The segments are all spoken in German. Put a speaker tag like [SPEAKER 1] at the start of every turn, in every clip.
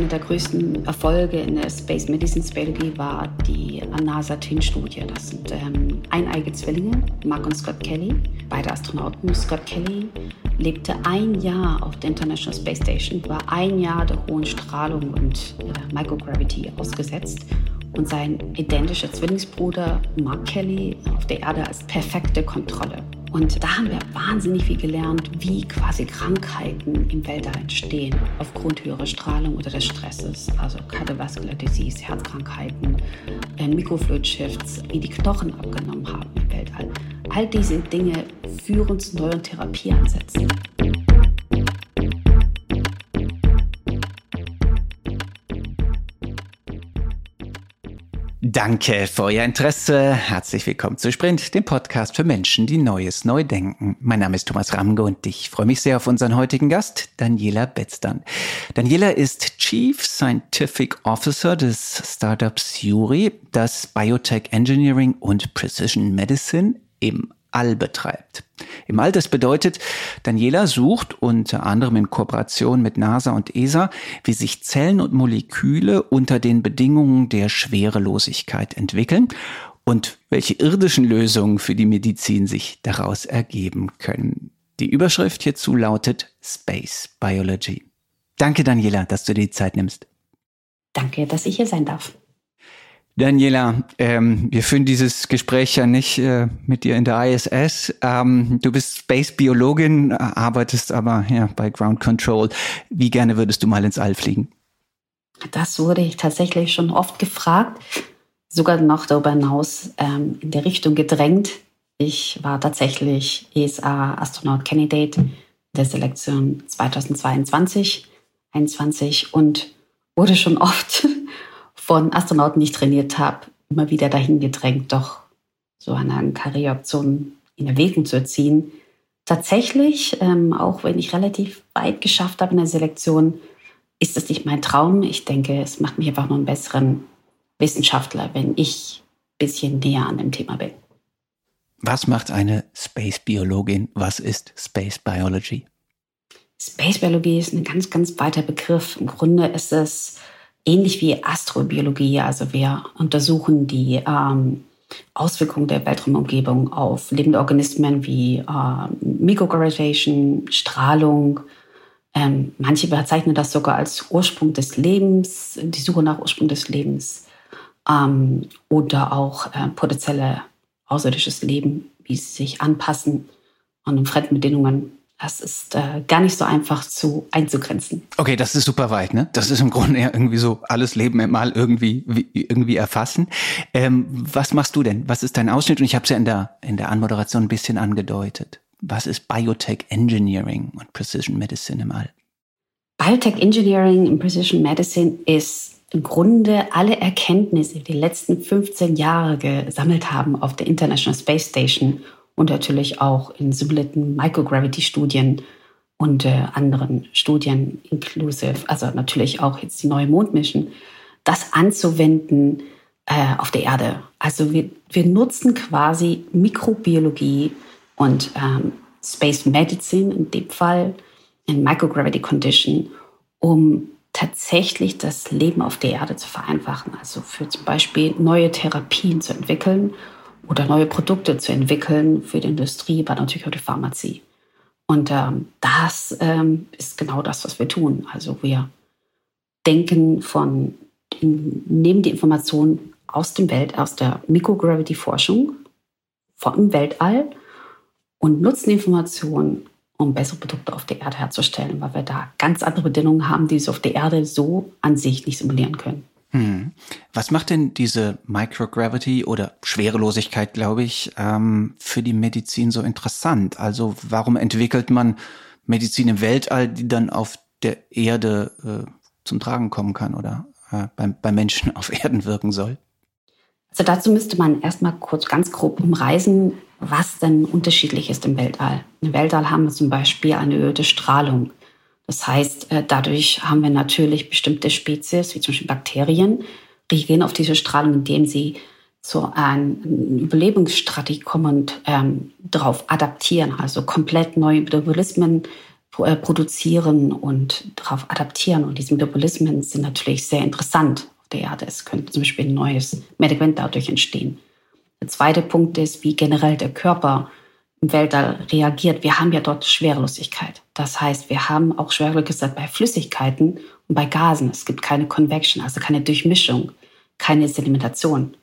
[SPEAKER 1] einer der größten Erfolge in der Space Medicine Speleologie war die NASA-TIN-Studie. Das sind ähm, eineige Zwillinge, Mark und Scott Kelly, beide Astronauten. Scott Kelly lebte ein Jahr auf der International Space Station, war ein Jahr der hohen Strahlung und äh, Microgravity ausgesetzt und sein identischer Zwillingsbruder Mark Kelly auf der Erde als perfekte Kontrolle. Und da haben wir wahnsinnig viel gelernt, wie quasi Krankheiten im Weltall entstehen aufgrund höherer Strahlung oder des Stresses, also Cardiovascular Disease, Herzkrankheiten, äh, Mikrofluid Shifts, wie die Knochen abgenommen haben im Weltall. All diese Dinge führen zu neuen Therapieansätzen.
[SPEAKER 2] Danke für euer Interesse. Herzlich willkommen zu Sprint, dem Podcast für Menschen, die Neues neu denken. Mein Name ist Thomas Ramge und ich freue mich sehr auf unseren heutigen Gast, Daniela Betzdan. Daniela ist Chief Scientific Officer des Startups Yuri, das Biotech Engineering und Precision Medicine im All betreibt. Im All, das bedeutet, Daniela sucht unter anderem in Kooperation mit NASA und ESA, wie sich Zellen und Moleküle unter den Bedingungen der Schwerelosigkeit entwickeln und welche irdischen Lösungen für die Medizin sich daraus ergeben können. Die Überschrift hierzu lautet Space Biology. Danke, Daniela, dass du dir die Zeit nimmst.
[SPEAKER 1] Danke, dass ich hier sein darf.
[SPEAKER 2] Daniela, ähm, wir führen dieses Gespräch ja nicht äh, mit dir in der ISS. Ähm, du bist Space-Biologin, arbeitest aber ja, bei Ground Control. Wie gerne würdest du mal ins All fliegen?
[SPEAKER 1] Das wurde ich tatsächlich schon oft gefragt, sogar noch darüber hinaus ähm, in der Richtung gedrängt. Ich war tatsächlich ESA-Astronaut-Candidate der Selektion 2022, 2021 und wurde schon oft von Astronauten, die ich trainiert habe, immer wieder dahin gedrängt, doch so eine Karriereoption in Erwägung zu ziehen. Tatsächlich, ähm, auch wenn ich relativ weit geschafft habe in der Selektion, ist es nicht mein Traum. Ich denke, es macht mich einfach nur einen besseren Wissenschaftler, wenn ich ein bisschen näher an dem Thema bin.
[SPEAKER 2] Was macht eine Space-Biologin? Was ist Space Biology?
[SPEAKER 1] Space Biologie ist ein ganz, ganz weiter Begriff. Im Grunde ist es ähnlich wie Astrobiologie. Also wir untersuchen die ähm, Auswirkungen der Weltraumumgebung auf lebende Organismen wie äh, Mikrogravitation, Strahlung. Ähm, manche bezeichnen das sogar als Ursprung des Lebens, die Suche nach Ursprung des Lebens ähm, oder auch äh, potenzielle außerirdisches Leben, wie sie sich anpassen an fremden Bedingungen das ist äh, gar nicht so einfach zu einzugrenzen.
[SPEAKER 2] Okay, das ist super weit, ne? Das ist im Grunde ja irgendwie so alles Leben mal irgendwie wie, irgendwie erfassen. Ähm, was machst du denn? Was ist dein Ausschnitt? Und ich habe es ja in der in der Anmoderation ein bisschen angedeutet. Was ist Biotech Engineering und Precision Medicine im All?
[SPEAKER 1] Biotech Engineering und Precision Medicine ist im Grunde alle Erkenntnisse, die die letzten 15 Jahre gesammelt haben auf der International Space Station und natürlich auch in simulierten Microgravity-Studien und äh, anderen Studien inklusive, also natürlich auch jetzt die neue Mondmission, das anzuwenden äh, auf der Erde. Also wir, wir nutzen quasi Mikrobiologie und ähm, Space Medicine in dem Fall, in Microgravity Condition, um tatsächlich das Leben auf der Erde zu vereinfachen. Also für zum Beispiel neue Therapien zu entwickeln oder neue Produkte zu entwickeln für die Industrie, aber natürlich auch die Pharmazie. Und ähm, das ähm, ist genau das, was wir tun. Also wir denken von, nehmen die Informationen aus dem Welt, aus der Microgravity-Forschung vom Weltall und nutzen die Informationen, um bessere Produkte auf der Erde herzustellen, weil wir da ganz andere Bedingungen haben, die sie auf der Erde so an sich nicht simulieren können.
[SPEAKER 2] Hm. Was macht denn diese Microgravity oder Schwerelosigkeit, glaube ich, ähm, für die Medizin so interessant? Also warum entwickelt man Medizin im Weltall, die dann auf der Erde äh, zum Tragen kommen kann oder äh, beim, beim Menschen auf Erden wirken soll?
[SPEAKER 1] Also dazu müsste man erstmal kurz ganz grob umreißen, was denn unterschiedlich ist im Weltall. Im Weltall haben wir zum Beispiel eine erhöhte Strahlung. Das heißt, äh, dadurch haben wir natürlich bestimmte Spezies, wie zum Beispiel Bakterien, reagieren auf diese Strahlung, indem sie zu einer Überlebensstrategie kommen und ähm, darauf adaptieren, also komplett neue Metabolismen äh, produzieren und darauf adaptieren. Und diese Metabolismen sind natürlich sehr interessant auf der Erde. Es könnte zum Beispiel ein neues Medikament dadurch entstehen. Der zweite Punkt ist, wie generell der Körper im Weltall reagiert. Wir haben ja dort Schwerelosigkeit. Das heißt, wir haben auch Schwerelosigkeit bei Flüssigkeiten und bei Gasen. Es gibt keine Convection, also keine Durchmischung, keine Sedimentation.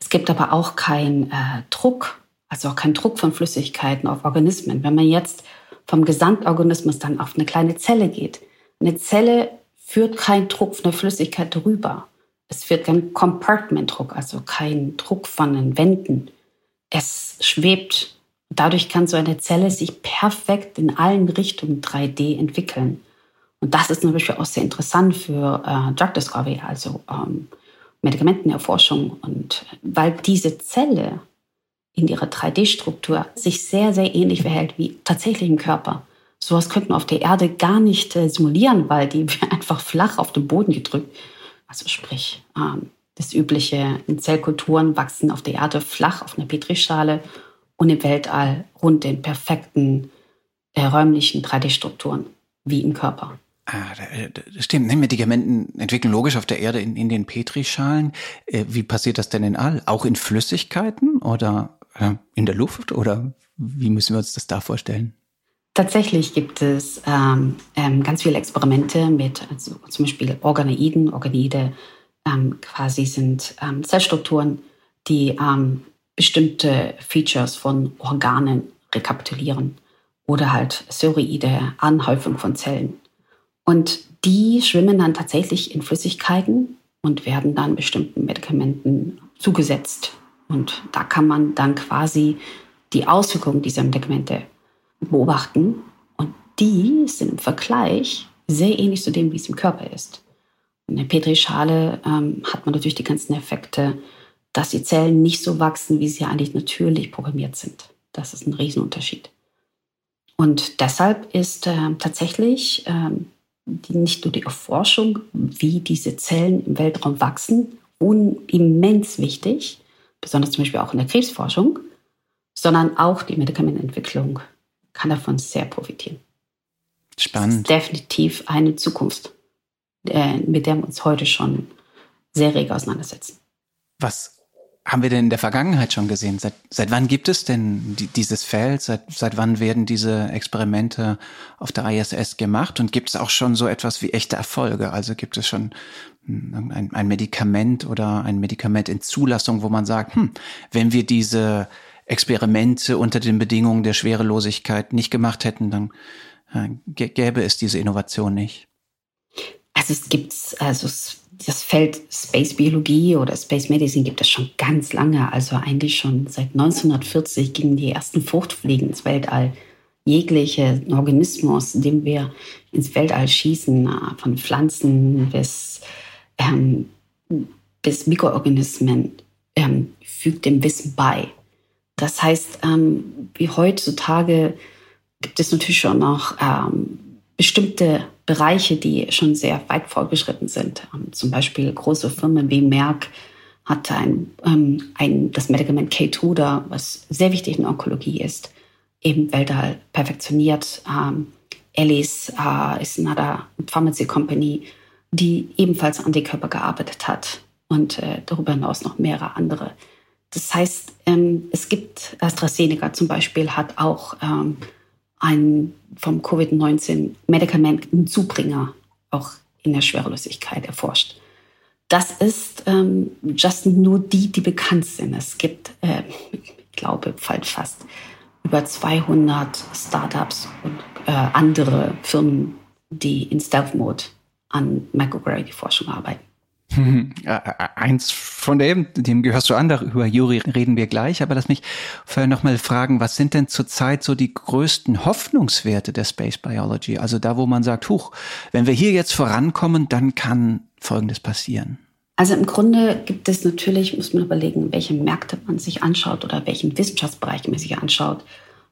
[SPEAKER 1] Es gibt aber auch keinen äh, Druck, also auch keinen Druck von Flüssigkeiten auf Organismen. Wenn man jetzt vom Gesamtorganismus dann auf eine kleine Zelle geht, eine Zelle führt keinen Druck von der Flüssigkeit drüber. Es wird kein Compartment-Druck, also kein Druck von den Wänden. Es schwebt. Dadurch kann so eine Zelle sich perfekt in allen Richtungen 3D entwickeln. Und das ist zum Beispiel auch sehr interessant für äh, Drug Discovery, also ähm, Medikamentenerforschung. Und weil diese Zelle in ihrer 3D-Struktur sich sehr, sehr ähnlich verhält wie tatsächlich im Körper. Sowas könnten wir auf der Erde gar nicht äh, simulieren, weil die einfach flach auf den Boden gedrückt. Also sprich, ähm, das übliche in Zellkulturen wachsen auf der Erde flach auf einer Petrischale und im Weltall rund den perfekten äh, räumlichen 3D-Strukturen wie im Körper.
[SPEAKER 2] Ah, das stimmt. Ne? Medikamenten entwickeln logisch auf der Erde in, in den Petrischalen. Äh, wie passiert das denn in All? Auch in Flüssigkeiten oder äh, in der Luft? Oder wie müssen wir uns das da vorstellen?
[SPEAKER 1] Tatsächlich gibt es ähm, ähm, ganz viele Experimente mit also zum Beispiel Organoiden. Organoide ähm, quasi sind ähm, Zellstrukturen, die ähm, bestimmte Features von Organen rekapitulieren oder halt Steroide, Anhäufung von Zellen. Und die schwimmen dann tatsächlich in Flüssigkeiten und werden dann bestimmten Medikamenten zugesetzt. Und da kann man dann quasi die Auswirkungen dieser Medikamente beobachten. Und die sind im Vergleich sehr ähnlich zu dem, wie es im Körper ist. In der Petrischale ähm, hat man natürlich die ganzen Effekte, dass die Zellen nicht so wachsen, wie sie eigentlich natürlich programmiert sind. Das ist ein Riesenunterschied. Und deshalb ist äh, tatsächlich die, nicht nur die Erforschung, wie diese Zellen im Weltraum wachsen, immens wichtig, besonders zum Beispiel auch in der Krebsforschung, sondern auch die Medikamentenentwicklung kann davon sehr profitieren.
[SPEAKER 2] Spannend.
[SPEAKER 1] definitiv eine Zukunft, äh, mit der wir uns heute schon sehr rege auseinandersetzen.
[SPEAKER 2] Was haben wir denn in der Vergangenheit schon gesehen? Seit, seit wann gibt es denn die, dieses Feld? Seit, seit wann werden diese Experimente auf der ISS gemacht? Und gibt es auch schon so etwas wie echte Erfolge? Also gibt es schon hm, ein, ein Medikament oder ein Medikament in Zulassung, wo man sagt, hm, wenn wir diese Experimente unter den Bedingungen der Schwerelosigkeit nicht gemacht hätten, dann äh, gäbe es diese Innovation nicht.
[SPEAKER 1] Also es gibt, also es das Feld Space Biologie oder Space Medicine gibt es schon ganz lange. Also eigentlich schon seit 1940 gingen die ersten Fruchtfliegen ins Weltall. Jegliche Organismus, den wir ins Weltall schießen, von Pflanzen bis, ähm, bis Mikroorganismen, ähm, fügt dem Wissen bei. Das heißt, ähm, wie heutzutage gibt es natürlich schon noch ähm, bestimmte Bereiche, die schon sehr weit fortgeschritten sind. Ähm, zum Beispiel große Firmen wie Merck hat ein, ähm, ein, das Medikament Keytruda, was sehr wichtig in Onkologie ist, eben Weltall perfektioniert. Ähm, Alice äh, ist eine Pharmacy Company, die ebenfalls an die Körper gearbeitet hat und äh, darüber hinaus noch mehrere andere. Das heißt, ähm, es gibt AstraZeneca zum Beispiel hat auch ähm, ein vom Covid-19 Medikament Zubringer auch in der Schwerelosigkeit erforscht. Das ist ähm, just nur die, die bekannt sind. Es gibt, äh, ich glaube, fast über 200 Startups und äh, andere Firmen, die in Stealth Mode an Microgravity-Forschung arbeiten.
[SPEAKER 2] Eins von dem, dem gehörst du an, darüber, Juri, reden wir gleich. Aber lass mich vorher nochmal fragen, was sind denn zurzeit so die größten Hoffnungswerte der Space Biology? Also da, wo man sagt, huch, wenn wir hier jetzt vorankommen, dann kann Folgendes passieren.
[SPEAKER 1] Also im Grunde gibt es natürlich, muss man überlegen, welche Märkte man sich anschaut oder welchen Wissenschaftsbereich man sich anschaut.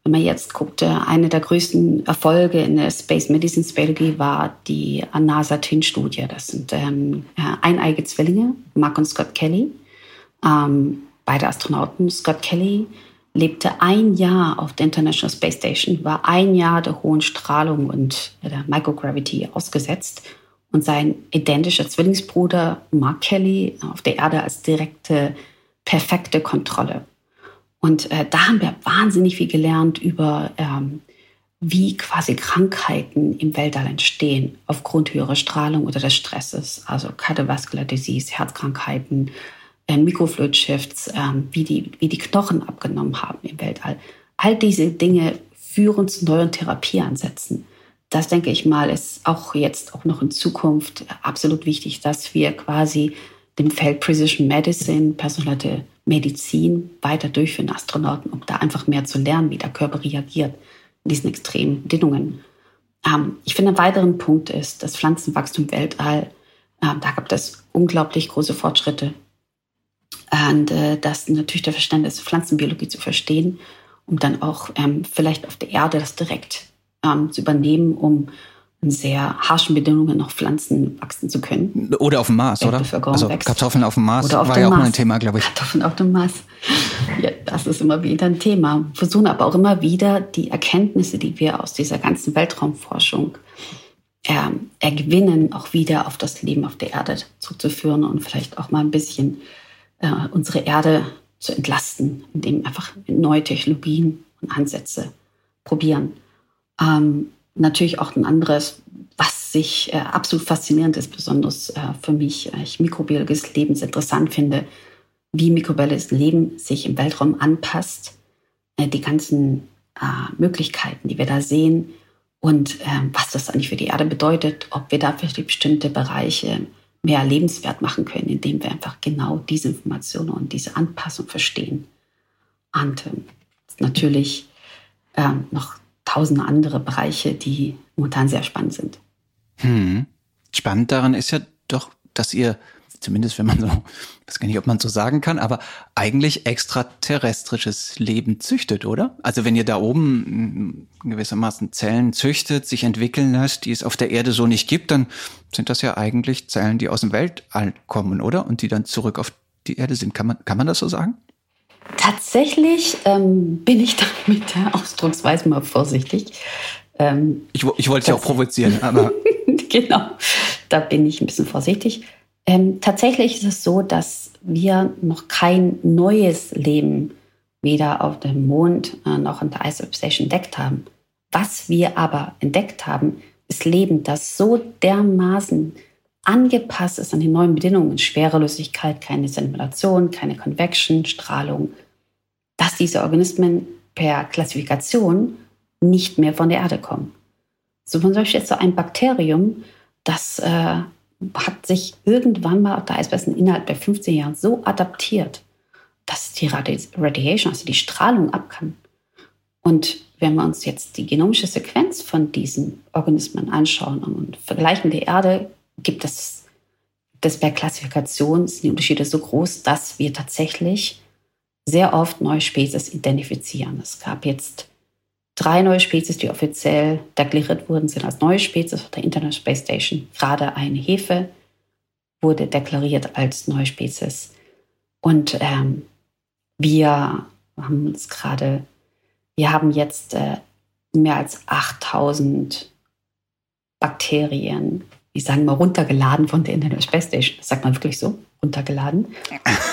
[SPEAKER 1] Wenn man jetzt guckt, eine der größten Erfolge in der Space Medicine Strategy war die NASA-TIN-Studie. Das sind ähm, äh, eineige Zwillinge, Mark und Scott Kelly. Ähm, beide Astronauten. Scott Kelly lebte ein Jahr auf der International Space Station, war ein Jahr der hohen Strahlung und der Microgravity ausgesetzt und sein identischer Zwillingsbruder Mark Kelly auf der Erde als direkte, perfekte Kontrolle. Und äh, da haben wir wahnsinnig viel gelernt über, ähm, wie quasi Krankheiten im Weltall entstehen aufgrund höherer Strahlung oder des Stresses, also Cardiovascular Disease, Herzkrankheiten, äh, Mikrofluid Shifts, äh, wie, die, wie die Knochen abgenommen haben im Weltall. All diese Dinge führen zu neuen Therapieansätzen. Das denke ich mal, ist auch jetzt auch noch in Zukunft absolut wichtig, dass wir quasi dem Feld Precision Medicine, personalisierte Medizin weiter durchführen, Astronauten, um da einfach mehr zu lernen, wie der Körper reagiert in diesen extremen Bedingungen. Ähm, ich finde, ein weiterer Punkt ist das Pflanzenwachstum Weltall. Ähm, da gab es unglaublich große Fortschritte. Und äh, das natürlich der Verständnis Pflanzenbiologie zu verstehen, um dann auch ähm, vielleicht auf der Erde das direkt ähm, zu übernehmen, um sehr harschen Bedingungen noch Pflanzen wachsen zu können.
[SPEAKER 2] Oder auf dem Mars, oder? Also wächst. Kartoffeln auf dem Mars oder war ja auch mal ein Thema, glaube ich.
[SPEAKER 1] Kartoffeln auf dem Mars. Ja, das ist immer wieder ein Thema. Wir versuchen aber auch immer wieder die Erkenntnisse, die wir aus dieser ganzen Weltraumforschung äh, ergewinnen, auch wieder auf das Leben auf der Erde zuzuführen und vielleicht auch mal ein bisschen äh, unsere Erde zu entlasten, indem einfach neue Technologien und Ansätze probieren. Ähm, natürlich auch ein anderes, was sich äh, absolut faszinierend ist, besonders äh, für mich, äh, ich mikrobiologisches Leben interessant finde, wie mikrobiologisches Leben sich im Weltraum anpasst, äh, die ganzen äh, Möglichkeiten, die wir da sehen und ähm, was das eigentlich für die Erde bedeutet, ob wir da für bestimmte Bereiche mehr lebenswert machen können, indem wir einfach genau diese Informationen und diese Anpassung verstehen. Und ähm, natürlich ähm, noch tausende andere Bereiche, die momentan sehr spannend sind.
[SPEAKER 2] Hm. Spannend daran ist ja doch, dass ihr, zumindest wenn man so, weiß gar nicht, ob man so sagen kann, aber eigentlich extraterrestrisches Leben züchtet, oder? Also wenn ihr da oben gewissermaßen Zellen züchtet, sich entwickeln lässt, die es auf der Erde so nicht gibt, dann sind das ja eigentlich Zellen, die aus dem Weltall kommen, oder? Und die dann zurück auf die Erde sind. Kann man, kann man das so sagen?
[SPEAKER 1] Tatsächlich ähm, bin ich da mit der Ausdrucksweise mal vorsichtig.
[SPEAKER 2] Ähm, ich, ich wollte dich auch provozieren, aber.
[SPEAKER 1] genau, da bin ich ein bisschen vorsichtig. Ähm, tatsächlich ist es so, dass wir noch kein neues Leben weder auf dem Mond äh, noch in der Ice Station entdeckt haben. Was wir aber entdeckt haben, ist Leben, das so dermaßen angepasst ist an die neuen Bedingungen, Schwerelosigkeit, keine Simulation, keine Convection, Strahlung, dass diese Organismen per Klassifikation nicht mehr von der Erde kommen. So zum Beispiel jetzt so ein Bakterium, das äh, hat sich irgendwann mal auf der Eisbären innerhalb der 15 Jahren so adaptiert, dass die Radiation, also die Strahlung ab kann. Und wenn wir uns jetzt die genomische Sequenz von diesen Organismen anschauen und vergleichen die Erde gibt es das bei Klassifikation sind die Unterschiede so groß, dass wir tatsächlich sehr oft neue Spezies identifizieren. Es gab jetzt drei neue Spezies, die offiziell deklariert wurden, sind als neue Spezies auf der International Space Station. Gerade eine Hefe wurde deklariert als neue Spezies. Und ähm, wir haben uns gerade, wir haben jetzt äh, mehr als 8000 Bakterien ich sage mal, runtergeladen von der Internet Space Station. Das sagt man wirklich so, runtergeladen.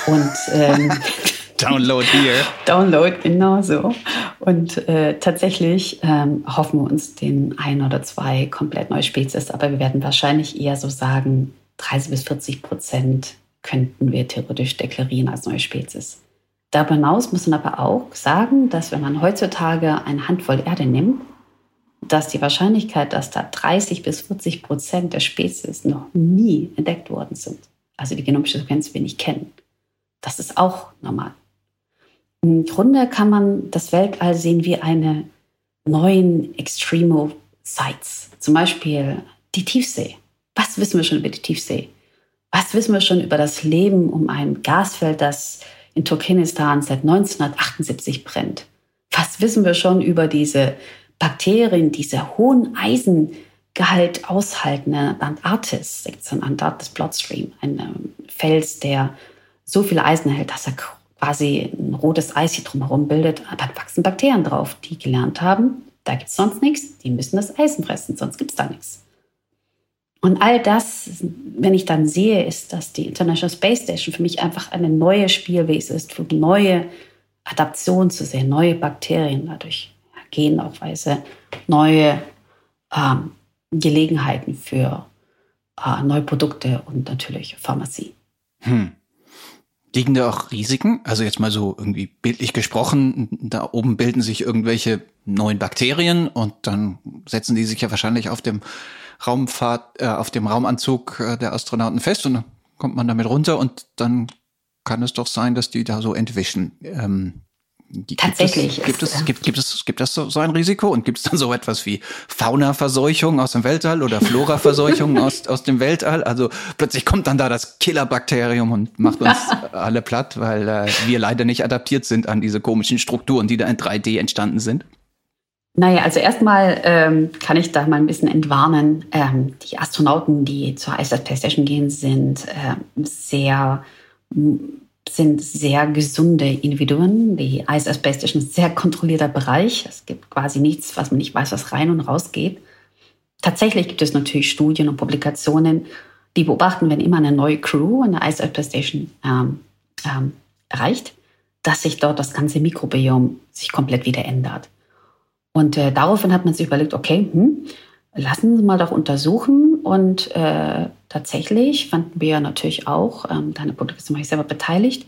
[SPEAKER 1] Und ähm,
[SPEAKER 2] Download hier.
[SPEAKER 1] Download, genau so. Und äh, tatsächlich ähm, hoffen wir uns den ein oder zwei komplett neue Spezies, aber wir werden wahrscheinlich eher so sagen, 30 bis 40 Prozent könnten wir theoretisch deklarieren als neue Spezies. Darüber hinaus muss man aber auch sagen, dass wenn man heutzutage eine Handvoll Erde nimmt dass die Wahrscheinlichkeit, dass da 30 bis 40 Prozent der Spezies noch nie entdeckt worden sind, also die genomische Sequenz wir nicht kennen, das ist auch normal. Im Grunde kann man das Weltall sehen wie eine neuen Extremo Sites, zum Beispiel die Tiefsee. Was wissen wir schon über die Tiefsee? Was wissen wir schon über das Leben um ein Gasfeld, das in Turkmenistan seit 1978 brennt? Was wissen wir schon über diese Bakterien diese hohen Eisengehalt aushalten. Antarktis, Sektion Antarktis Bloodstream, ein ähm, Fels, der so viel Eisen hält, dass er quasi ein rotes Eis hier drumherum bildet, dann wachsen Bakterien drauf, die gelernt haben, da gibt es sonst nichts, die müssen das Eisen fressen, sonst gibt es da nichts. Und all das, wenn ich dann sehe, ist, dass die International Space Station für mich einfach eine neue Spielwiese ist, für neue Adaptionen zu sehen, neue Bakterien dadurch, Genaufweise, neue ähm, Gelegenheiten für äh, neue Produkte und natürlich Pharmazie. Hm.
[SPEAKER 2] Liegen da auch Risiken? Also jetzt mal so irgendwie bildlich gesprochen, da oben bilden sich irgendwelche neuen Bakterien und dann setzen die sich ja wahrscheinlich auf dem Raumfahrt, äh, auf dem Raumanzug äh, der Astronauten fest und dann kommt man damit runter und dann kann es doch sein, dass die da so entwischen. Ähm,
[SPEAKER 1] Gibt Tatsächlich.
[SPEAKER 2] Es, gibt, es, gibt, gibt, es, gibt es so ein Risiko? Und gibt es dann so etwas wie Faunaverseuchung aus dem Weltall oder Floraverseuchung aus, aus dem Weltall? Also plötzlich kommt dann da das Killerbakterium und macht uns alle platt, weil äh, wir leider nicht adaptiert sind an diese komischen Strukturen, die da in 3D entstanden sind.
[SPEAKER 1] Naja, also erstmal ähm, kann ich da mal ein bisschen entwarnen. Ähm, die Astronauten, die zur ISS PlayStation gehen, sind äh, sehr sind sehr gesunde Individuen. Die Station ist ein sehr kontrollierter Bereich. Es gibt quasi nichts, was man nicht weiß, was rein und raus geht. Tatsächlich gibt es natürlich Studien und Publikationen, die beobachten, wenn immer eine neue Crew an der Space Station ähm, ähm, erreicht, dass sich dort das ganze Mikrobiom sich komplett wieder ändert. Und äh, daraufhin hat man sich überlegt, okay, hm, lassen Sie mal doch untersuchen. Und äh, tatsächlich fanden wir natürlich auch, ähm, deine Produktion war ich selber beteiligt,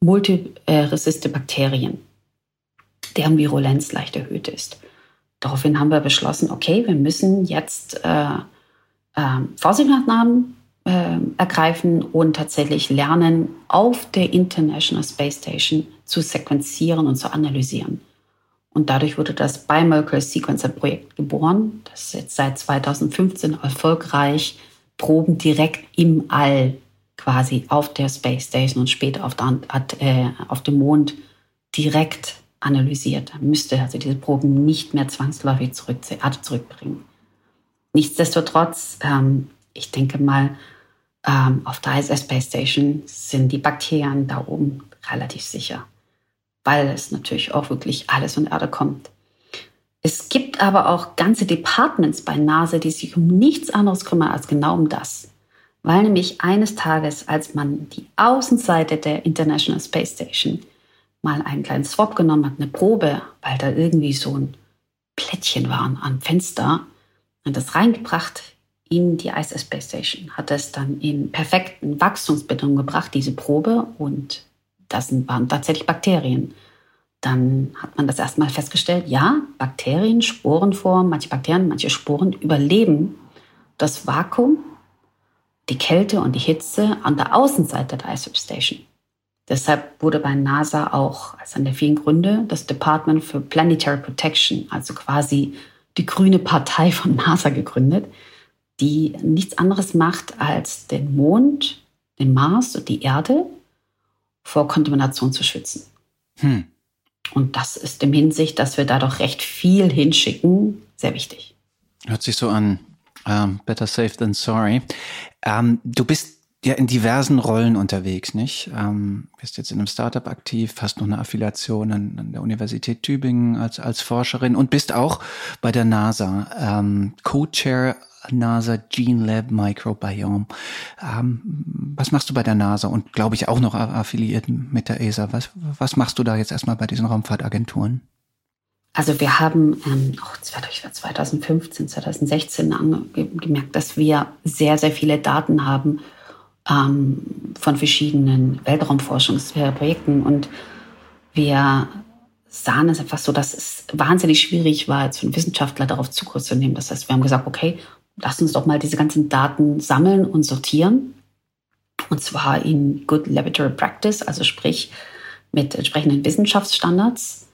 [SPEAKER 1] multiresiste Bakterien, deren Virulenz leicht erhöht ist. Daraufhin haben wir beschlossen, okay, wir müssen jetzt äh, äh, Vorsichtsmaßnahmen äh, ergreifen und tatsächlich lernen, auf der International Space Station zu sequenzieren und zu analysieren. Und dadurch wurde das Biomolecular Sequencer Projekt geboren, das jetzt seit 2015 erfolgreich Proben direkt im All quasi auf der Space Station und später auf, der, äh, auf dem Mond direkt analysiert. Man müsste also diese Proben nicht mehr zwangsläufig zurück zur Erde zurückbringen. Nichtsdestotrotz, ähm, ich denke mal, ähm, auf der ISS Space Station sind die Bakterien da oben relativ sicher weil es natürlich auch wirklich alles von Erde kommt. Es gibt aber auch ganze Departments bei NASA, die sich um nichts anderes kümmern als genau um das. Weil nämlich eines Tages, als man die Außenseite der International Space Station mal einen kleinen Swap genommen hat, eine Probe, weil da irgendwie so ein Plättchen waren am Fenster, und das reingebracht in die ISS Space Station, hat es dann in perfekten Wachstumsbedingungen gebracht, diese Probe, und das waren tatsächlich Bakterien. Dann hat man das erstmal festgestellt, ja, Bakterien, Sporenformen, manche Bakterien, manche Sporen überleben das Vakuum, die Kälte und die Hitze an der Außenseite der ISOP Station. Deshalb wurde bei NASA auch als einer der vielen Gründe das Department for Planetary Protection, also quasi die grüne Partei von NASA gegründet, die nichts anderes macht, als den Mond, den Mars und die Erde vor Kontamination zu schützen. Hm. Und das ist im Hinsicht, dass wir da doch recht viel hinschicken, sehr wichtig.
[SPEAKER 2] Hört sich so an. Um, ähm, better safe than sorry. Um, ähm, du bist ja in diversen Rollen unterwegs, nicht? Ähm, bist jetzt in einem Startup aktiv, hast noch eine Affiliation an, an, der Universität Tübingen als, als Forscherin und bist auch bei der NASA ähm, Co-Chair NASA Gene Lab Microbiome. Ähm, was machst du bei der NASA und glaube ich auch noch affiliiert mit der ESA? Was, was machst du da jetzt erstmal bei diesen Raumfahrtagenturen?
[SPEAKER 1] Also wir haben ähm, auch 2015, 2016 gemerkt, dass wir sehr, sehr viele Daten haben ähm, von verschiedenen Weltraumforschungsprojekten und wir sahen es einfach so, dass es wahnsinnig schwierig war, als Wissenschaftler darauf Zugriff zu nehmen. Das heißt, wir haben gesagt, okay, lass uns doch mal diese ganzen Daten sammeln und sortieren. Und zwar in Good Laboratory Practice, also sprich mit entsprechenden Wissenschaftsstandards.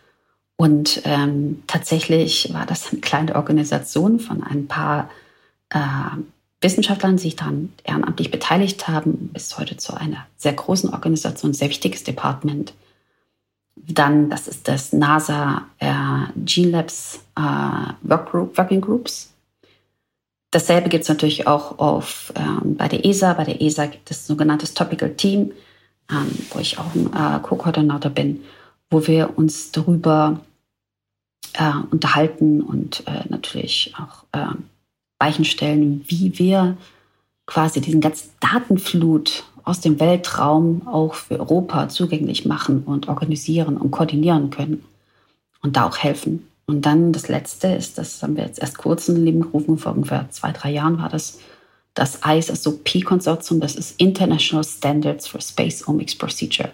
[SPEAKER 1] Und ähm, tatsächlich war das eine kleine Organisation von ein paar äh, Wissenschaftlern, die sich daran ehrenamtlich beteiligt haben, bis heute zu einer sehr großen Organisation, sehr wichtiges Department. Dann, das ist das NASA äh, Gene Labs äh, Work Working Groups. Dasselbe gibt es natürlich auch auf, ähm, bei der ESA. Bei der ESA gibt es ein sogenanntes Topical Team, ähm, wo ich auch ein äh, Co-Koordinator bin, wo wir uns darüber äh, unterhalten und äh, natürlich auch äh, Weichen stellen, wie wir quasi diesen ganzen Datenflut aus dem Weltraum auch für Europa zugänglich machen und organisieren und koordinieren können und da auch helfen. Und dann das Letzte ist, das haben wir jetzt erst kurz in den Leben gerufen, vor ungefähr zwei, drei Jahren war das, das ISSOP-Konsortium, das ist International Standards for Space Omics Procedure.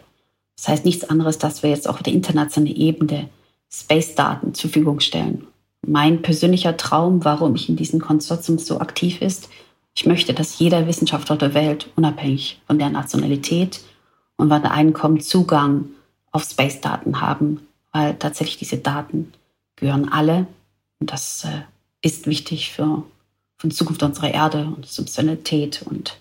[SPEAKER 1] Das heißt nichts anderes, dass wir jetzt auch auf der internationalen Ebene Space-Daten zur Verfügung stellen. Mein persönlicher Traum, warum ich in diesem Konsortium so aktiv ist, ich möchte, dass jeder Wissenschaftler der Welt, unabhängig von der Nationalität und wann der Einkommen, Zugang auf Space-Daten haben, weil tatsächlich diese Daten gehören alle und das äh, ist wichtig für, für die Zukunft unserer Erde und Substanität und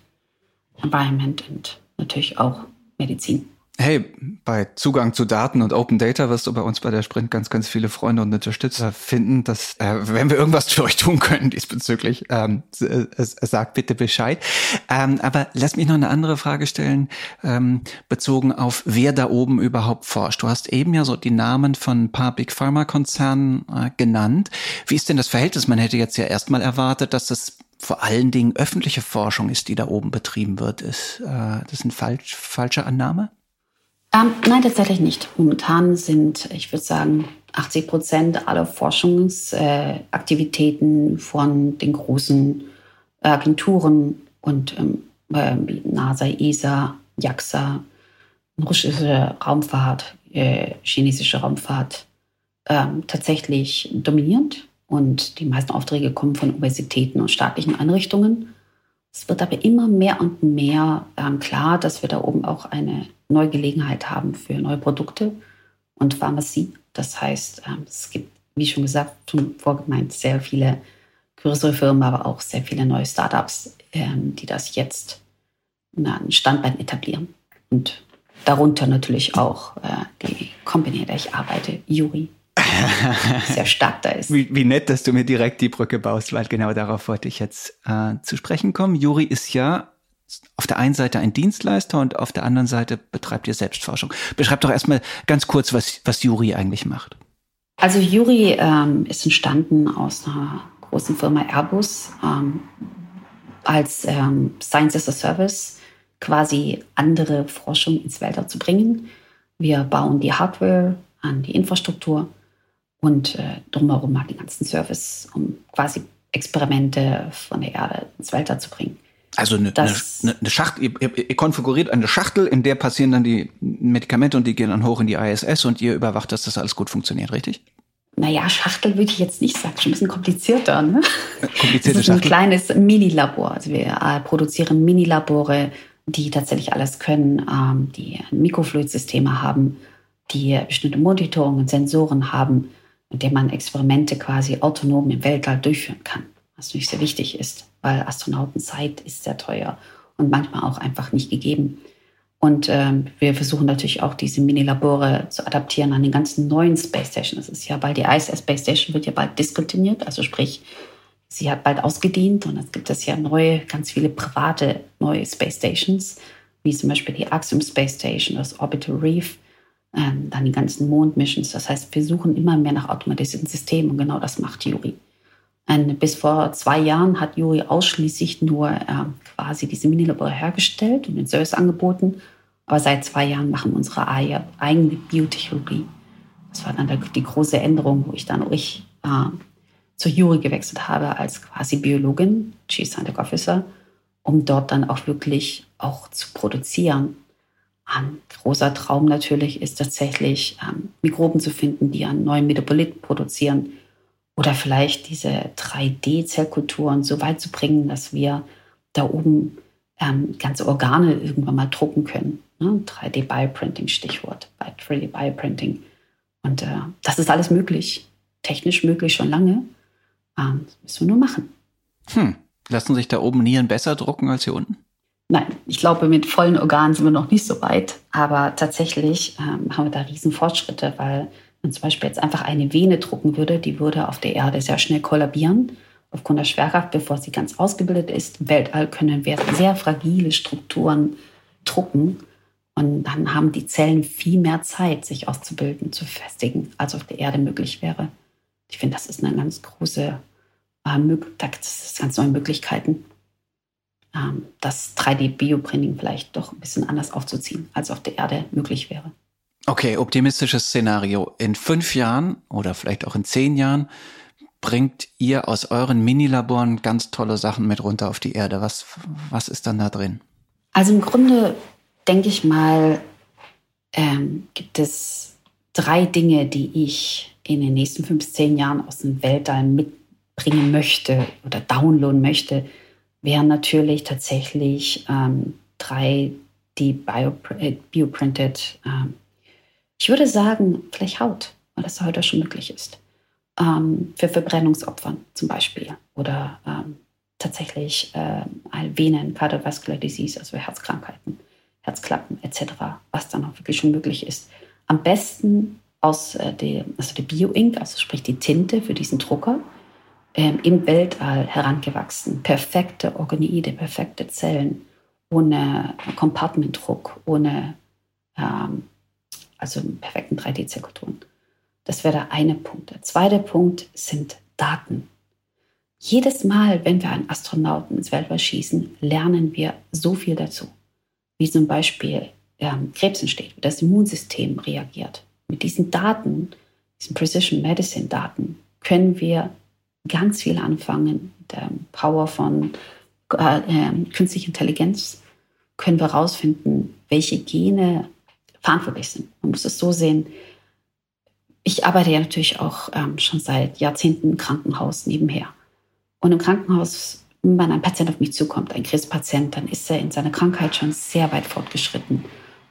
[SPEAKER 1] Environment und natürlich auch Medizin.
[SPEAKER 2] Hey, bei Zugang zu Daten und Open Data wirst du bei uns bei der Sprint ganz, ganz viele Freunde und Unterstützer finden. Dass, äh, wenn wir irgendwas für euch tun können diesbezüglich, ähm, äh, sagt bitte Bescheid. Ähm, aber lass mich noch eine andere Frage stellen, ähm, bezogen auf wer da oben überhaupt forscht. Du hast eben ja so die Namen von ein paar Big Pharma Konzernen äh, genannt. Wie ist denn das Verhältnis? Man hätte jetzt ja erstmal erwartet, dass das vor allen Dingen öffentliche Forschung ist, die da oben betrieben wird. Ist äh, das eine falsch, falsche Annahme?
[SPEAKER 1] Ähm, nein, tatsächlich nicht. Momentan sind, ich würde sagen, 80 Prozent aller Forschungsaktivitäten äh, von den großen Agenturen und ähm, äh, NASA, ESA, JAXA, russische Raumfahrt, äh, chinesische Raumfahrt ähm, tatsächlich dominierend. Und die meisten Aufträge kommen von Universitäten und staatlichen Einrichtungen. Es wird aber immer mehr und mehr ähm, klar, dass wir da oben auch eine neue Gelegenheit haben für neue Produkte und Pharmazie. Das heißt, ähm, es gibt, wie schon gesagt, schon vorgemeint, sehr viele größere Firmen, aber auch sehr viele neue Startups, ähm, die das jetzt ein Standbein etablieren. Und darunter natürlich auch äh, die Company, in der ich arbeite, Yuri. Sehr stark da ist.
[SPEAKER 2] Wie, wie, nett, dass du mir direkt die Brücke baust, weil genau darauf wollte ich jetzt äh, zu sprechen kommen. Juri ist ja auf der einen Seite ein Dienstleister und auf der anderen Seite betreibt ihr Selbstforschung. Beschreibt doch erstmal ganz kurz, was, was Juri eigentlich macht.
[SPEAKER 1] Also Juri ähm, ist entstanden aus einer großen Firma Airbus ähm, als ähm, Science as a Service, quasi andere Forschung ins Weltall zu bringen. Wir bauen die Hardware an die Infrastruktur und äh, drumherum halt den ganzen Service, um quasi Experimente von der Erde ins Weltall zu bringen.
[SPEAKER 2] Also eine, eine, eine Schachtel, ihr, ihr, konfiguriert eine Schachtel, in der passieren dann die Medikamente und die gehen dann hoch in die ISS und ihr überwacht, dass das alles gut funktioniert, richtig?
[SPEAKER 1] Naja, Schachtel würde ich jetzt nicht sagen, schon ein bisschen komplizierter. Ne?
[SPEAKER 2] Komplizierte
[SPEAKER 1] das ist ein kleines Mini-Labor. Also wir äh, produzieren Mini-Labore, die tatsächlich alles können, ähm, die Mikrofluidsysteme haben, die bestimmte Monitoring und Sensoren haben, mit denen man Experimente quasi autonom im Weltall durchführen kann was natürlich sehr wichtig ist, weil Astronautenzeit ist sehr teuer und manchmal auch einfach nicht gegeben. Und ähm, wir versuchen natürlich auch diese Mini-Labore zu adaptieren an den ganzen neuen Space Station. Das ist ja bald die ISS Space Station wird ja bald diskontinuiert, also sprich, sie hat bald ausgedient und es gibt es ja neue, ganz viele private neue Space Stations, wie zum Beispiel die Axiom Space Station, das Orbital Reef, ähm, dann die ganzen Mond-Missions. Das heißt, wir suchen immer mehr nach automatisierten Systemen und genau das macht Juri. Und bis vor zwei Jahren hat Juri ausschließlich nur äh, quasi diese Minilabore hergestellt und den Service angeboten. Aber seit zwei Jahren machen wir unsere eigene Biotechnologie. Das war dann die große Änderung, wo ich dann ich äh, zur Juri gewechselt habe als quasi Biologin, Chief Scientific Officer, um dort dann auch wirklich auch zu produzieren. Ein großer Traum natürlich ist tatsächlich, ähm, Mikroben zu finden, die einen neuen Metabolit produzieren, oder vielleicht diese 3D-Zellkulturen so weit zu bringen, dass wir da oben ähm, ganze Organe irgendwann mal drucken können. Ne? 3D-Bioprinting, Stichwort, bei 3D-Bioprinting. Und äh, das ist alles möglich, technisch möglich schon lange. Ähm, das müssen wir nur machen.
[SPEAKER 2] Hm. Lassen sich da oben Nieren besser drucken als hier unten?
[SPEAKER 1] Nein, ich glaube, mit vollen Organen sind wir noch nicht so weit. Aber tatsächlich ähm, haben wir da riesen Fortschritte, weil man zum Beispiel jetzt einfach eine Vene drucken würde, die würde auf der Erde sehr schnell kollabieren aufgrund der Schwerkraft, bevor sie ganz ausgebildet ist. Im Weltall können wir sehr fragile Strukturen drucken Und dann haben die Zellen viel mehr Zeit, sich auszubilden, zu festigen, als auf der Erde möglich wäre. Ich finde, das ist eine ganz große, äh, das ist ganz neue Möglichkeiten, das 3D-Bioprinting vielleicht doch ein bisschen anders aufzuziehen, als auf der Erde möglich wäre.
[SPEAKER 2] Okay, optimistisches Szenario. In fünf Jahren oder vielleicht auch in zehn Jahren bringt ihr aus euren Minilaboren ganz tolle Sachen mit runter auf die Erde. Was, was ist dann da drin?
[SPEAKER 1] Also im Grunde denke ich mal, ähm, gibt es drei Dinge, die ich in den nächsten fünf zehn Jahren aus dem Weltall mitbringen möchte oder downloaden möchte, wären natürlich tatsächlich ähm, drei, die bio, äh, bioprinted, ähm, ich würde sagen, vielleicht Haut, weil das heute schon möglich ist. Ähm, für Verbrennungsopfern zum Beispiel oder ähm, tatsächlich äh, Venen, Cardiovascular Disease, also Herzkrankheiten, Herzklappen etc., was dann auch wirklich schon möglich ist. Am besten aus äh, der, also der Bio-Ink, also sprich die Tinte für diesen Drucker, ähm, im Weltall herangewachsen. Perfekte Organoide, perfekte Zellen, ohne Compartmentdruck, ohne ähm, also perfekten 3D-Zirkutoren. Das wäre der eine Punkt. Der zweite Punkt sind Daten. Jedes Mal, wenn wir einen Astronauten ins Weltall schießen, lernen wir so viel dazu. Wie zum Beispiel ähm, Krebs entsteht, wie das Immunsystem reagiert. Mit diesen Daten, diesen Precision Medicine Daten, können wir ganz viel anfangen. Mit der Power von äh, äh, künstlicher Intelligenz können wir herausfinden, welche Gene verantwortlich sind. Man muss es so sehen. Ich arbeite ja natürlich auch ähm, schon seit Jahrzehnten im Krankenhaus nebenher. Und im Krankenhaus, wenn ein Patient auf mich zukommt, ein Krebspatient, dann ist er in seiner Krankheit schon sehr weit fortgeschritten.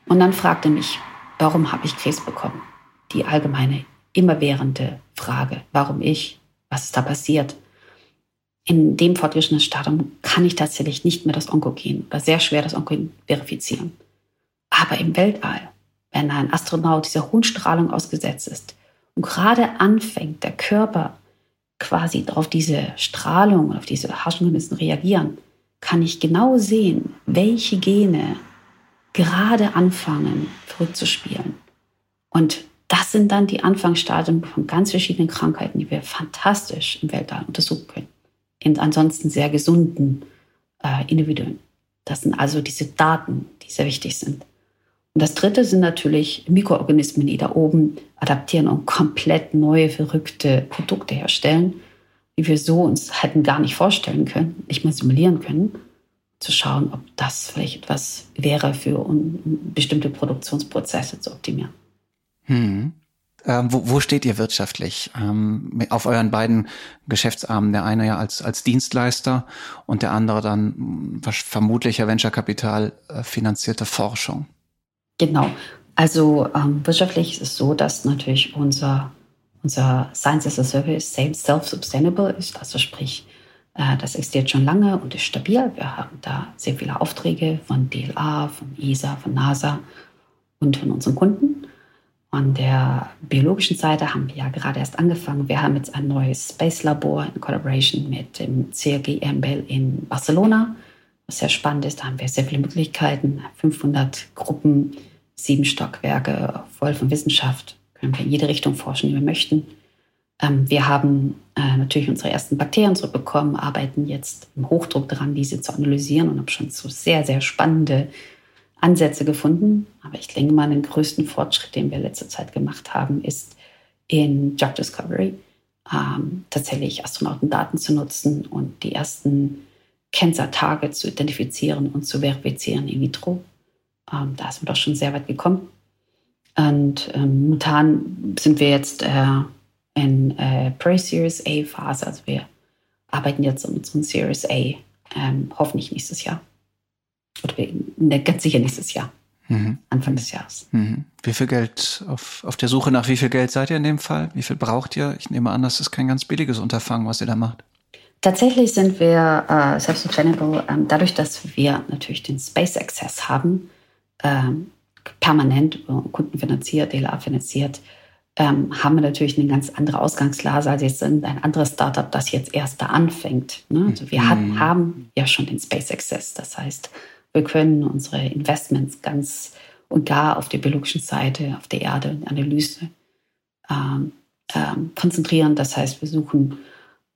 [SPEAKER 1] Und dann fragt er mich, warum habe ich Krebs bekommen? Die allgemeine, immerwährende Frage, warum ich? Was ist da passiert? In dem fortgeschrittenen Stadium kann ich tatsächlich nicht mehr das Onkogen oder sehr schwer das Onkogen verifizieren. Aber im Weltall, wenn ein Astronaut dieser hohen Strahlung ausgesetzt ist und gerade anfängt, der Körper quasi auf diese Strahlung, auf diese Haschengemessen reagieren, kann ich genau sehen, welche Gene gerade anfangen, verrückt zu spielen. Und das sind dann die Anfangsstadien von ganz verschiedenen Krankheiten, die wir fantastisch im Weltall untersuchen können. In ansonsten sehr gesunden äh, Individuen. Das sind also diese Daten, die sehr wichtig sind. Und das dritte sind natürlich Mikroorganismen, die da oben adaptieren und komplett neue, verrückte Produkte herstellen, die wir so uns hätten gar nicht vorstellen können, nicht mal simulieren können, zu schauen, ob das vielleicht etwas wäre für bestimmte Produktionsprozesse zu optimieren.
[SPEAKER 2] Hm. Ähm, wo, wo steht ihr wirtschaftlich? Ähm, auf euren beiden Geschäftsarmen, der eine ja als, als Dienstleister und der andere dann vermutlicher Venture-Kapital äh, finanzierte Forschung.
[SPEAKER 1] Genau. Also ähm, wirtschaftlich ist es so, dass natürlich unser, unser Science as a Service self-sustainable ist. Also sprich, äh, das existiert schon lange und ist stabil. Wir haben da sehr viele Aufträge von DLA, von ESA, von NASA und von unseren Kunden. An der biologischen Seite haben wir ja gerade erst angefangen. Wir haben jetzt ein neues Space-Labor in Collaboration mit dem CRG EMBL in Barcelona was sehr spannend ist. Da haben wir sehr viele Möglichkeiten. 500 Gruppen, sieben Stockwerke, voll von Wissenschaft. Können wir in jede Richtung forschen, die wir möchten. Ähm, wir haben äh, natürlich unsere ersten Bakterien zurückbekommen, arbeiten jetzt im Hochdruck daran, diese zu analysieren und haben schon so sehr, sehr spannende Ansätze gefunden. Aber ich denke mal, den größten Fortschritt, den wir letzte Zeit gemacht haben, ist in Drug Discovery ähm, tatsächlich Astronautendaten zu nutzen und die ersten Cancer-Targets zu identifizieren und zu verifizieren in vitro. Ähm, da sind wir doch schon sehr weit gekommen. Und ähm, momentan sind wir jetzt äh, in äh, Pre-Series A-Phase. Also wir arbeiten jetzt an unserem Series A, ähm, hoffentlich nächstes Jahr. Oder ne, ganz sicher nächstes Jahr. Mhm. Anfang des Jahres.
[SPEAKER 2] Mhm. Wie viel Geld, auf, auf der Suche nach wie viel Geld seid ihr in dem Fall? Wie viel braucht ihr? Ich nehme an, das ist kein ganz billiges Unterfangen, was ihr da macht.
[SPEAKER 1] Tatsächlich sind wir äh, self-sustainable ähm, dadurch, dass wir natürlich den Space Access haben, ähm, permanent äh, kundenfinanziert, DLA finanziert, ähm, haben wir natürlich eine ganz andere Ausgangslage als jetzt ein anderes Startup, das jetzt erst da anfängt. Ne? Also wir hat, mhm. haben ja schon den Space Access. Das heißt, wir können unsere Investments ganz und gar auf der biologischen Seite, auf der Erde, Analyse ähm, ähm, konzentrieren. Das heißt, wir suchen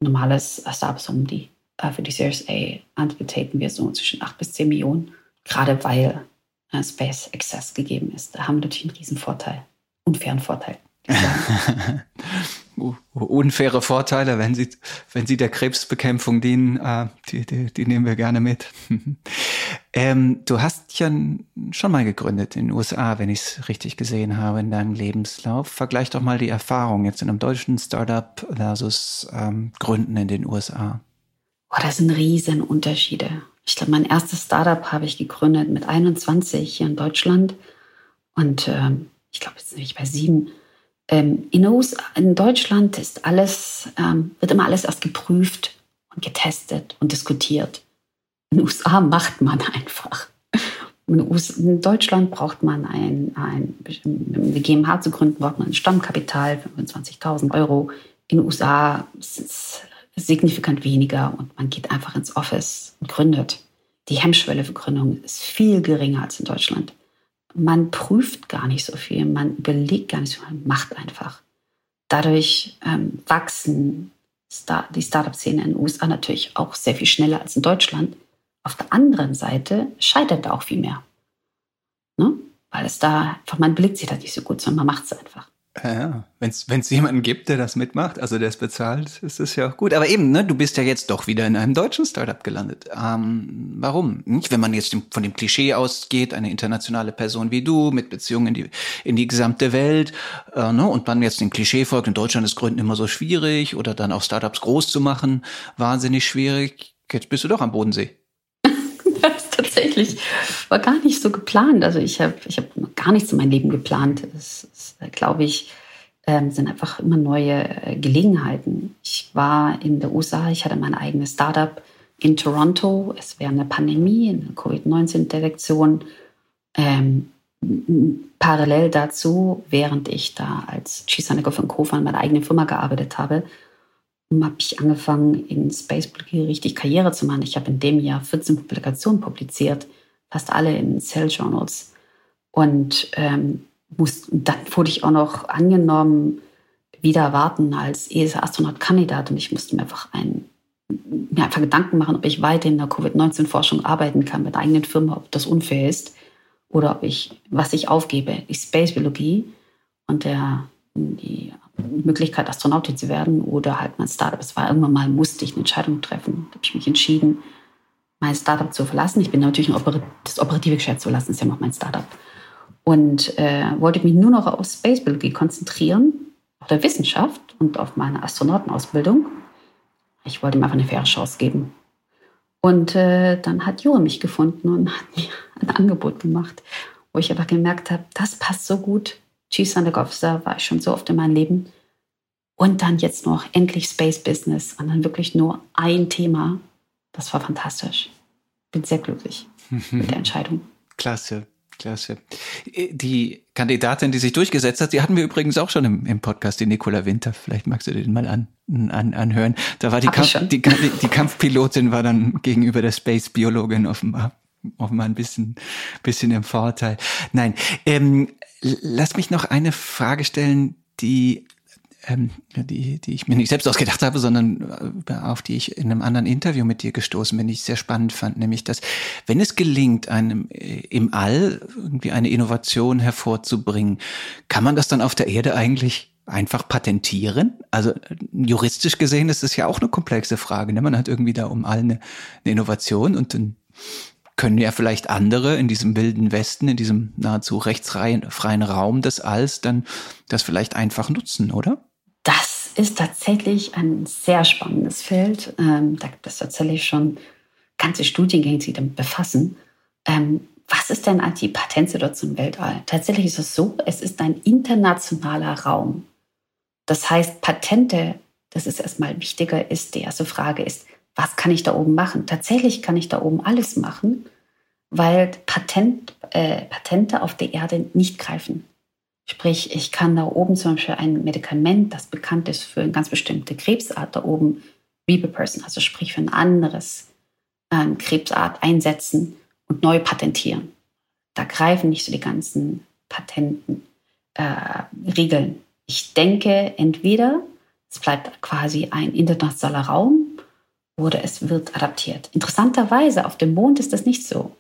[SPEAKER 1] normales Startups um die äh, für die Series A antreten wir so zwischen 8 bis 10 Millionen, gerade weil äh, Space Access gegeben ist. Da haben wir natürlich einen riesen Vorteil, unfairen Vorteil.
[SPEAKER 2] unfaire Vorteile, wenn sie, wenn sie der Krebsbekämpfung dienen, äh, die, die, die nehmen wir gerne mit. ähm, du hast ja schon mal gegründet in den USA, wenn ich es richtig gesehen habe in deinem Lebenslauf. Vergleich doch mal die Erfahrung jetzt in einem deutschen Startup versus ähm, Gründen in den USA.
[SPEAKER 1] Oh, das sind riesen Unterschiede. Ich glaube, mein erstes Startup habe ich gegründet mit 21 hier in Deutschland. Und ähm, ich glaube, jetzt bin ich bei sieben ähm, in, USA, in, Deutschland ist alles, ähm, wird immer alles erst geprüft und getestet und diskutiert. In den USA macht man einfach. In, Deutschland braucht man ein, ein, eine GmbH zu gründen, braucht man ein Stammkapital, 25.000 Euro. In den USA ist es signifikant weniger und man geht einfach ins Office und gründet. Die Hemmschwelle für Gründung ist viel geringer als in Deutschland man prüft gar nicht so viel, man überlegt gar nicht so viel, man macht einfach. Dadurch ähm, wachsen Star die Startup-Szene in den USA natürlich auch sehr viel schneller als in Deutschland. Auf der anderen Seite scheitert da auch viel mehr. Ne? Weil es da einfach, man blickt sich da nicht so gut, sondern man macht es einfach.
[SPEAKER 2] Ja, wenn es jemanden gibt, der das mitmacht, also der es bezahlt, ist es ja auch gut. Aber eben, ne, du bist ja jetzt doch wieder in einem deutschen Startup gelandet. Ähm, warum? Nicht, wenn man jetzt von dem Klischee ausgeht, eine internationale Person wie du mit Beziehungen in die, in die gesamte Welt, äh, ne, und man jetzt dem Klischee folgt, in Deutschland ist Gründen immer so schwierig oder dann auch Startups groß zu machen, wahnsinnig schwierig. Jetzt bist du doch am Bodensee.
[SPEAKER 1] das tatsächlich war gar nicht so geplant. Also ich habe ich hab gar nichts in meinem Leben geplant. Das glaube ich, ähm, sind einfach immer neue äh, Gelegenheiten. Ich war in der USA, ich hatte mein eigenes Startup in Toronto. Es wäre eine Pandemie, eine Covid-19-Detektion. Ähm, parallel dazu, während ich da als Chief und Co. an meiner eigenen Firma gearbeitet habe, habe ich angefangen, in Space richtig Karriere zu machen. Ich habe in dem Jahr 14 Publikationen publiziert, fast alle in Cell Journals. Und ähm, muss, dann wurde ich auch noch angenommen, wieder warten als ESA-Astronaut-Kandidat. Und ich musste mir einfach, ein, mir einfach Gedanken machen, ob ich weiter in der Covid-19-Forschung arbeiten kann mit der eigenen Firma, ob das unfair ist oder ob ich, was ich aufgebe, die Space-Biologie und der, die Möglichkeit, Astronautin zu werden oder halt mein Startup. Es war irgendwann mal, musste ich eine Entscheidung treffen. Da habe ich mich entschieden, mein Startup zu verlassen. Ich bin natürlich ein das operative Geschäft zu lassen, ist ja noch mein Startup. Und äh, wollte mich nur noch auf Spacebiologie konzentrieren, auf der Wissenschaft und auf meine Astronautenausbildung. Ich wollte ihm einfach eine faire Chance geben. Und äh, dann hat Jure mich gefunden und hat mir ein Angebot gemacht, wo ich einfach gemerkt habe, das passt so gut Chief Scientific Officer war ich schon so oft in meinem Leben. Und dann jetzt noch endlich Space Business und dann wirklich nur ein Thema. Das war fantastisch. Bin sehr glücklich mit der Entscheidung.
[SPEAKER 2] Klasse. Klasse. Die Kandidatin, die sich durchgesetzt hat, die hatten wir übrigens auch schon im, im Podcast, die Nicola Winter. Vielleicht magst du den mal an, an, anhören. Da war die, Kampf, die, die, die Kampfpilotin war dann gegenüber der Space-Biologin offenbar offenbar ein bisschen, bisschen im Vorteil. Nein, ähm, lass mich noch eine Frage stellen, die ähm, die, die ich mir nicht selbst ausgedacht habe, sondern äh, auf die ich in einem anderen Interview mit dir gestoßen bin, die ich sehr spannend fand, nämlich dass, wenn es gelingt, einem äh, im All irgendwie eine Innovation hervorzubringen, kann man das dann auf der Erde eigentlich einfach patentieren? Also juristisch gesehen ist es ja auch eine komplexe Frage. Ne? Man hat irgendwie da um all eine, eine Innovation und dann können ja vielleicht andere in diesem wilden Westen, in diesem nahezu rechtsfreien Raum des Alls dann das vielleicht einfach nutzen, oder?
[SPEAKER 1] Das ist tatsächlich ein sehr spannendes Feld. Ähm, da gibt es tatsächlich schon ganze Studiengänge, die damit befassen. Ähm, was ist denn die Patentsituation im Weltall? Tatsächlich ist es so, es ist ein internationaler Raum. Das heißt, Patente, das ist erstmal wichtiger, ist die erste Frage ist, was kann ich da oben machen? Tatsächlich kann ich da oben alles machen, weil Patent, äh, Patente auf der Erde nicht greifen. Sprich, ich kann da oben zum Beispiel ein Medikament, das bekannt ist für eine ganz bestimmte Krebsart, da oben Reperperson, also sprich für ein anderes ähm, Krebsart einsetzen und neu patentieren. Da greifen nicht so die ganzen Patenten, äh. Ich denke, entweder es bleibt quasi ein internationaler Raum oder es wird adaptiert. Interessanterweise, auf dem Mond ist das nicht so.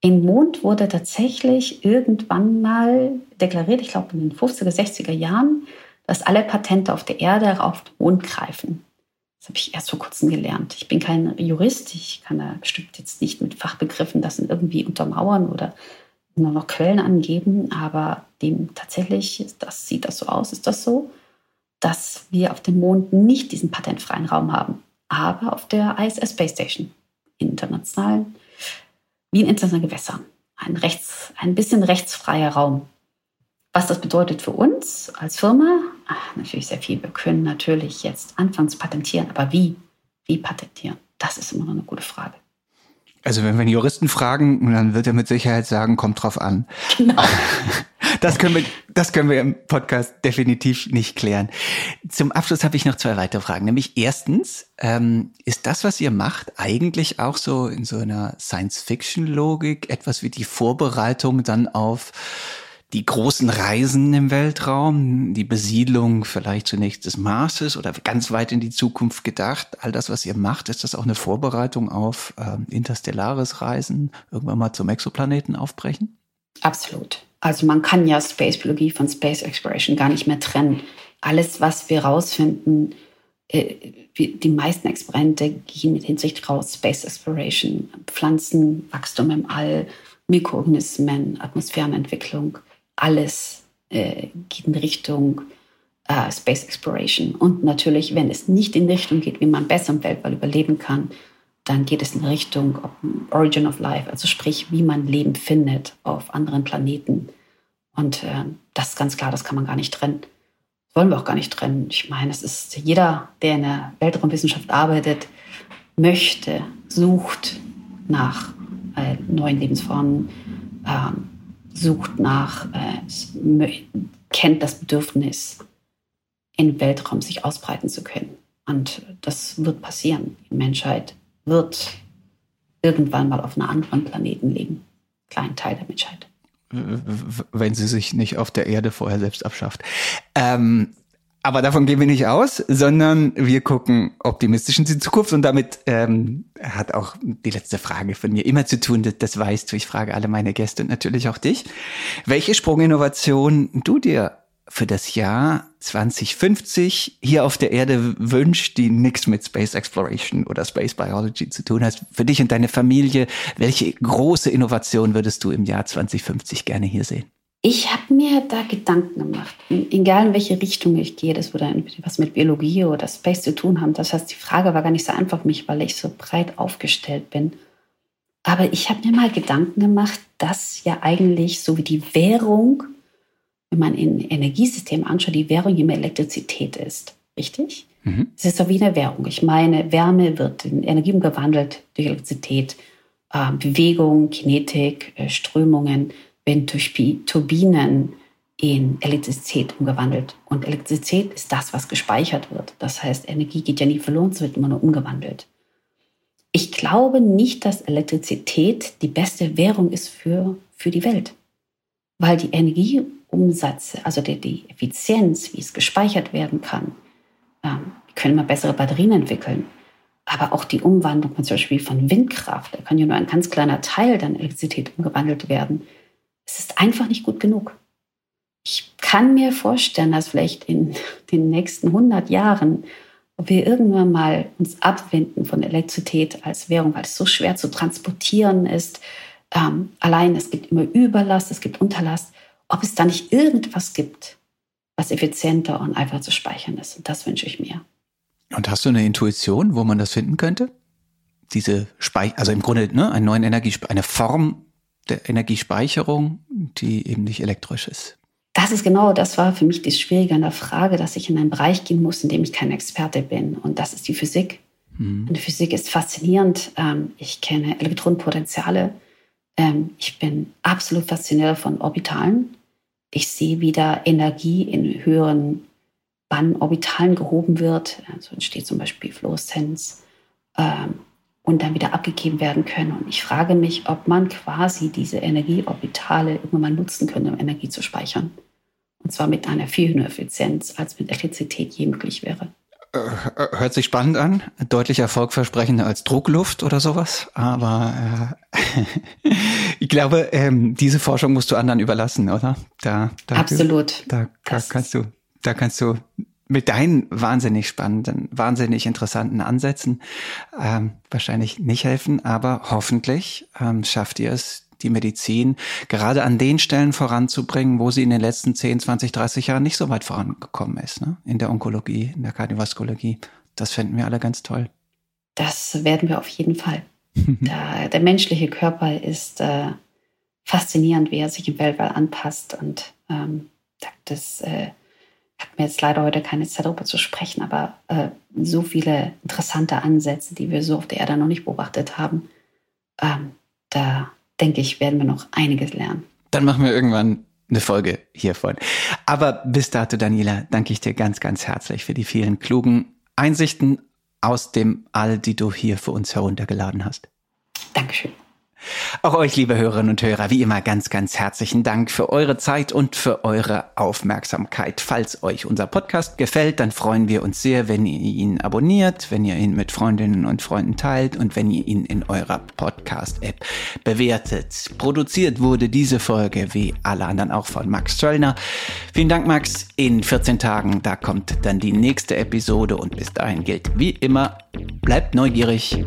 [SPEAKER 1] Im Mond wurde tatsächlich irgendwann mal deklariert, ich glaube in den 50er, 60er Jahren, dass alle Patente auf der Erde auf den Mond greifen. Das habe ich erst vor kurzem gelernt. Ich bin kein Jurist, ich kann da bestimmt jetzt nicht mit Fachbegriffen das irgendwie untermauern oder nur noch Quellen angeben, aber dem tatsächlich, das sieht das so aus, ist das so, dass wir auf dem Mond nicht diesen patentfreien Raum haben, aber auf der ISS Space Station, internationalen, wie in internationalen Gewässern, ein, rechts, ein bisschen rechtsfreier Raum. Was das bedeutet für uns als Firma, ach, natürlich sehr viel. Wir können natürlich jetzt anfangen zu patentieren, aber wie? Wie patentieren? Das ist immer noch eine gute Frage.
[SPEAKER 2] Also wenn wir einen Juristen fragen, dann wird er mit Sicherheit sagen, kommt drauf an. Genau. Das können wir, das können wir im Podcast definitiv nicht klären. Zum Abschluss habe ich noch zwei weitere Fragen. Nämlich erstens, ähm, ist das, was ihr macht, eigentlich auch so in so einer Science-Fiction-Logik etwas wie die Vorbereitung dann auf die großen Reisen im Weltraum, die Besiedlung vielleicht zunächst des Marses oder ganz weit in die Zukunft gedacht. All das, was ihr macht, ist das auch eine Vorbereitung auf äh, interstellares Reisen, irgendwann mal zum Exoplaneten aufbrechen?
[SPEAKER 1] Absolut. Also man kann ja Space Biologie von Space Exploration gar nicht mehr trennen. Alles, was wir rausfinden, äh, die meisten Experimente gehen mit Hinsicht raus, Space Exploration, Pflanzenwachstum im All, Mikroorganismen, Atmosphärenentwicklung, alles äh, geht in Richtung äh, Space Exploration. Und natürlich, wenn es nicht in Richtung geht, wie man besser im Weltall überleben kann, dann geht es in Richtung Origin of Life, also sprich, wie man Leben findet auf anderen Planeten. Und äh, das ist ganz klar, das kann man gar nicht trennen. Das wollen wir auch gar nicht trennen. Ich meine, es ist jeder, der in der Weltraumwissenschaft arbeitet, möchte, sucht nach äh, neuen Lebensformen, äh, sucht nach, äh, kennt das Bedürfnis, im Weltraum sich ausbreiten zu können. Und das wird passieren. Die Menschheit wird irgendwann mal auf einem anderen Planeten leben. Kleinen Teil der Menschheit.
[SPEAKER 2] Wenn sie sich nicht auf der Erde vorher selbst abschafft. Ähm, aber davon gehen wir nicht aus, sondern wir gucken optimistisch in die Zukunft und damit ähm, hat auch die letzte Frage von mir immer zu tun, das, das weißt du, ich frage alle meine Gäste und natürlich auch dich, welche Sprunginnovation du dir für das Jahr 2050 hier auf der Erde wünscht, die nichts mit Space Exploration oder Space Biology zu tun hat. Für dich und deine Familie, welche große Innovation würdest du im Jahr 2050 gerne hier sehen?
[SPEAKER 1] Ich habe mir da Gedanken gemacht, egal in welche Richtung ich gehe, das würde was mit Biologie oder Space zu tun haben. Das heißt, die Frage war gar nicht so einfach für mich, weil ich so breit aufgestellt bin. Aber ich habe mir mal Gedanken gemacht, dass ja eigentlich so wie die Währung wenn man in Energiesystem anschaut, die Währung immer Elektrizität ist. Richtig? Mhm. Es ist so wie eine Währung. Ich meine, Wärme wird in Energie umgewandelt durch Elektrizität. Äh, Bewegung, Kinetik, äh, Strömungen werden durch Turbinen in Elektrizität umgewandelt. Und Elektrizität ist das, was gespeichert wird. Das heißt, Energie geht ja nie verloren, es wird immer nur umgewandelt. Ich glaube nicht, dass Elektrizität die beste Währung ist für, für die Welt, weil die Energie Umsätze, also die, die Effizienz, wie es gespeichert werden kann. Ähm, wir können mal bessere Batterien entwickeln. Aber auch die Umwandlung zum Beispiel von Windkraft, da kann ja nur ein ganz kleiner Teil dann Elektrizität umgewandelt werden. Es ist einfach nicht gut genug. Ich kann mir vorstellen, dass vielleicht in den nächsten 100 Jahren, wir irgendwann mal uns abwenden von Elektrizität als Währung, weil es so schwer zu transportieren ist. Ähm, allein es gibt immer Überlast, es gibt Unterlast ob es da nicht irgendwas gibt, was effizienter und einfacher zu speichern ist. Und das wünsche ich mir.
[SPEAKER 2] Und hast du eine Intuition, wo man das finden könnte? Diese Speich also im Grunde ne, eine neue Energie, eine Form der Energiespeicherung, die eben nicht elektrisch ist.
[SPEAKER 1] Das ist genau, das war für mich das Schwierige an der Frage, dass ich in einen Bereich gehen muss, in dem ich kein Experte bin. Und das ist die Physik. Hm. Und die Physik ist faszinierend. Ähm, ich kenne Elektronenpotenziale. Ähm, ich bin absolut fasziniert von Orbitalen. Ich sehe, wie da Energie in höheren Bannorbitalen gehoben wird. So also entsteht zum Beispiel Fluoreszenz. Ähm, und dann wieder abgegeben werden können. Und ich frage mich, ob man quasi diese Energieorbitale irgendwann mal nutzen könnte, um Energie zu speichern. Und zwar mit einer viel höheren Effizienz, als mit Elektrizität je möglich wäre.
[SPEAKER 2] Äh, hört sich spannend an, deutlich erfolgversprechender als Druckluft oder sowas. Aber äh, ich glaube, ähm, diese Forschung musst du anderen überlassen, oder?
[SPEAKER 1] Da, da Absolut.
[SPEAKER 2] Da, da kannst du, da kannst du mit deinen wahnsinnig spannenden, wahnsinnig interessanten Ansätzen ähm, wahrscheinlich nicht helfen, aber hoffentlich ähm, schafft ihr es, die Medizin gerade an den Stellen voranzubringen, wo sie in den letzten 10, 20, 30 Jahren nicht so weit vorangekommen ist. Ne? In der Onkologie, in der Kardiovaskulogie. Das finden wir alle ganz toll.
[SPEAKER 1] Das werden wir auf jeden Fall. der, der menschliche Körper ist äh, faszinierend, wie er sich im Weltall anpasst. Und ähm, das äh, hat mir jetzt leider heute keine Zeit darüber zu sprechen, aber äh, so viele interessante Ansätze, die wir so auf der Erde noch nicht beobachtet haben. Ähm, da denke ich, werden wir noch einiges lernen.
[SPEAKER 2] Dann machen wir irgendwann eine Folge hiervon. Aber bis dato, Daniela, danke ich dir ganz, ganz herzlich für die vielen klugen Einsichten aus dem All, die du hier für uns heruntergeladen hast.
[SPEAKER 1] Dankeschön.
[SPEAKER 2] Auch euch, liebe Hörerinnen und Hörer, wie immer ganz, ganz herzlichen Dank für eure Zeit und für eure Aufmerksamkeit. Falls euch unser Podcast gefällt, dann freuen wir uns sehr, wenn ihr ihn abonniert, wenn ihr ihn mit Freundinnen und Freunden teilt und wenn ihr ihn in eurer Podcast-App bewertet. Produziert wurde diese Folge wie alle anderen auch von Max Zöllner. Vielen Dank, Max. In 14 Tagen, da kommt dann die nächste Episode und bis dahin gilt wie immer, bleibt neugierig